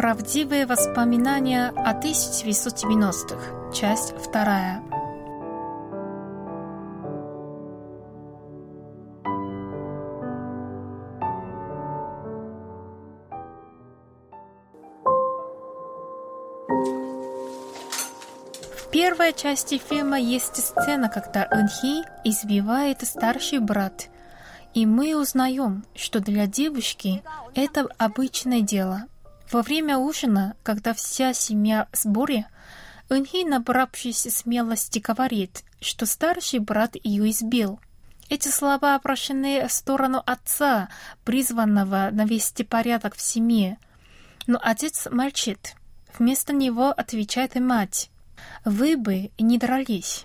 Правдивые воспоминания о 1990-х. Часть вторая. В первой части фильма есть сцена, когда Энхи избивает старший брат. И мы узнаем, что для девушки это обычное дело – во время ужина, когда вся семья в сборе, Энхи, набравшись смелости, говорит, что старший брат ее избил. Эти слова обращены в сторону отца, призванного навести порядок в семье. Но отец молчит. Вместо него отвечает мать. «Вы бы не дрались».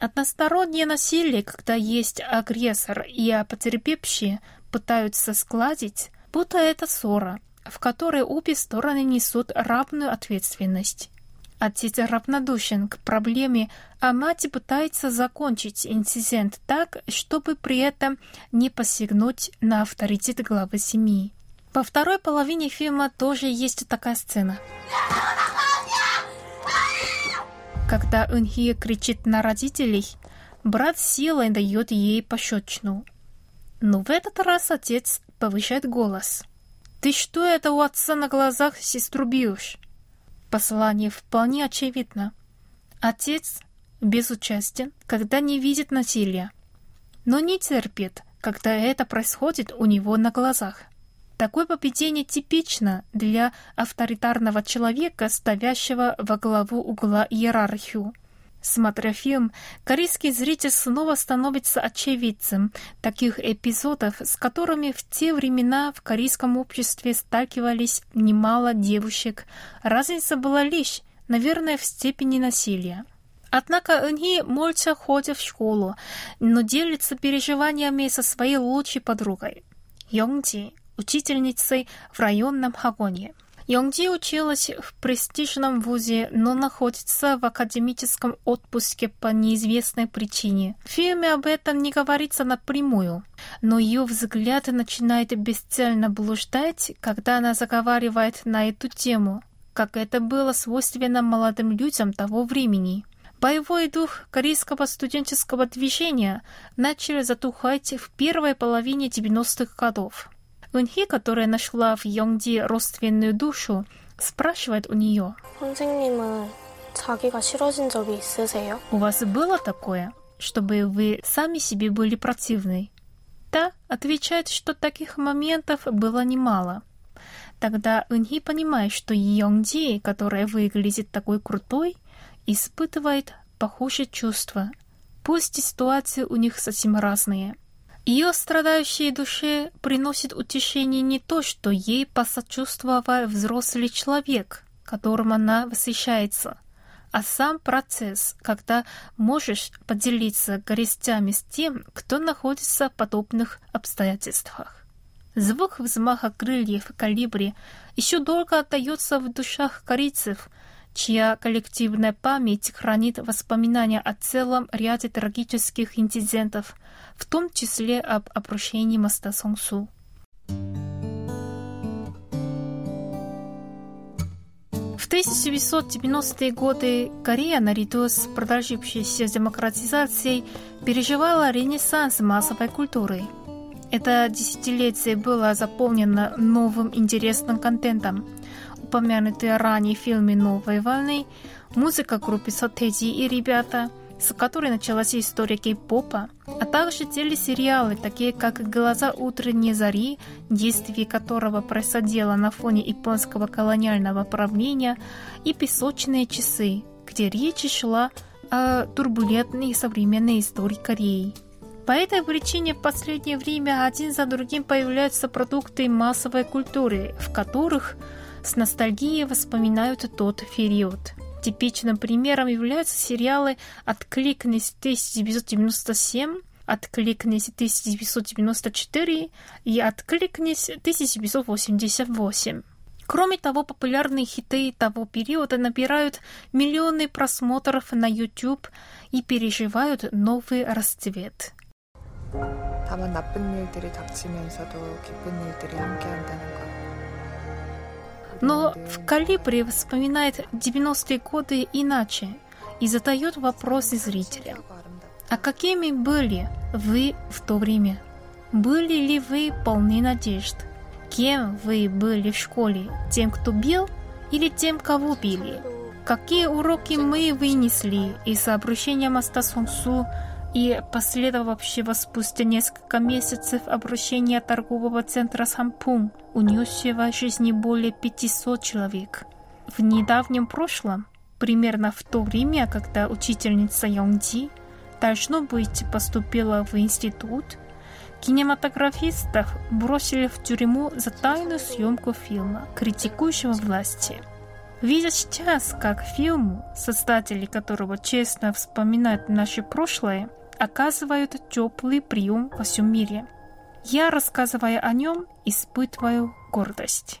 Одностороннее насилие, когда есть агрессор и потерпевшие пытаются складить, будто это ссора – в которой обе стороны несут равную ответственность. Отец равнодушен к проблеме, а мать пытается закончить инцидент так, чтобы при этом не посягнуть на авторитет главы семьи. Во второй половине фильма тоже есть такая сцена. Когда Унхи кричит на родителей, брат силой дает ей пощечину. Но в этот раз отец повышает голос – «Ты что это у отца на глазах сестру бьешь?» Послание вполне очевидно. Отец безучастен, когда не видит насилия, но не терпит, когда это происходит у него на глазах. Такое поведение типично для авторитарного человека, ставящего во главу угла иерархию. Смотря фильм, корейский зритель снова становится очевидцем таких эпизодов, с которыми в те времена в корейском обществе сталкивались немало девушек. Разница была лишь, наверное, в степени насилия. Однако они молча ходят в школу, но делятся переживаниями со своей лучшей подругой, Йонгджи, учительницей в районном хагоне. Йонгджи училась в престижном вузе, но находится в академическом отпуске по неизвестной причине. В фильме об этом не говорится напрямую, но ее взгляд начинает бесцельно блуждать, когда она заговаривает на эту тему, как это было свойственно молодым людям того времени. Боевой дух корейского студенческого движения начал затухать в первой половине 90-х годов. Унхи, которая нашла в Йонгди родственную душу, спрашивает у нее. У вас было такое, чтобы вы сами себе были противны? Та отвечает, что таких моментов было немало. Тогда Унхи понимает, что Йонгди, которая выглядит такой крутой, испытывает похожие чувства. Пусть ситуации у них совсем разные – ее страдающей душе приносит утешение не то, что ей посочувствовал взрослый человек, которым она восхищается, а сам процесс, когда можешь поделиться горестями с тем, кто находится в подобных обстоятельствах. Звук взмаха крыльев калибри еще долго отдается в душах корейцев – чья коллективная память хранит воспоминания о целом ряде трагических инцидентов, в том числе об обрушении моста Сонгсу. В 1990-е годы Корея, наряду с продолжившейся демократизацией, переживала ренессанс массовой культуры. Это десятилетие было заполнено новым интересным контентом – упомянутые ранее фильмы «Новой волны», музыка группы Сотеджи и «Ребята», с которой началась история кей-попа, а также телесериалы, такие как «Глаза утренней зари», действие которого происходило на фоне японского колониального правления, и «Песочные часы», где речь шла о турбулентной современной истории Кореи. По этой причине в последнее время один за другим появляются продукты массовой культуры, в которых с ностальгией воспоминают тот период. Типичным примером являются сериалы «Откликнись 1997», «Откликнись 1994» и «Откликнись 1988». Кроме того, популярные хиты того периода набирают миллионы просмотров на YouTube и переживают новый расцвет. 다만 나쁜 일들이 닥치면서도 기쁜 일들이 함께한다는 것. Но в «Калибре» вспоминает 90-е годы иначе и задает вопросы зрителя. А какими были вы в то время? Были ли вы полны надежд? Кем вы были в школе? Тем, кто бил или тем, кого били? Какие уроки мы вынесли из обращения моста Сунсу и последовавшего спустя несколько месяцев обращения торгового центра Сампун, унесшего жизни более 500 человек. В недавнем прошлом, примерно в то время, когда учительница Йонгджи, должно быть, поступила в институт, кинематографистов бросили в тюрьму за тайную съемку фильма, критикующего власти. Видя сейчас, как фильм, создатели которого честно вспоминают наше прошлое, оказывают теплый прием во всем мире. Я, рассказывая о нем, испытываю гордость.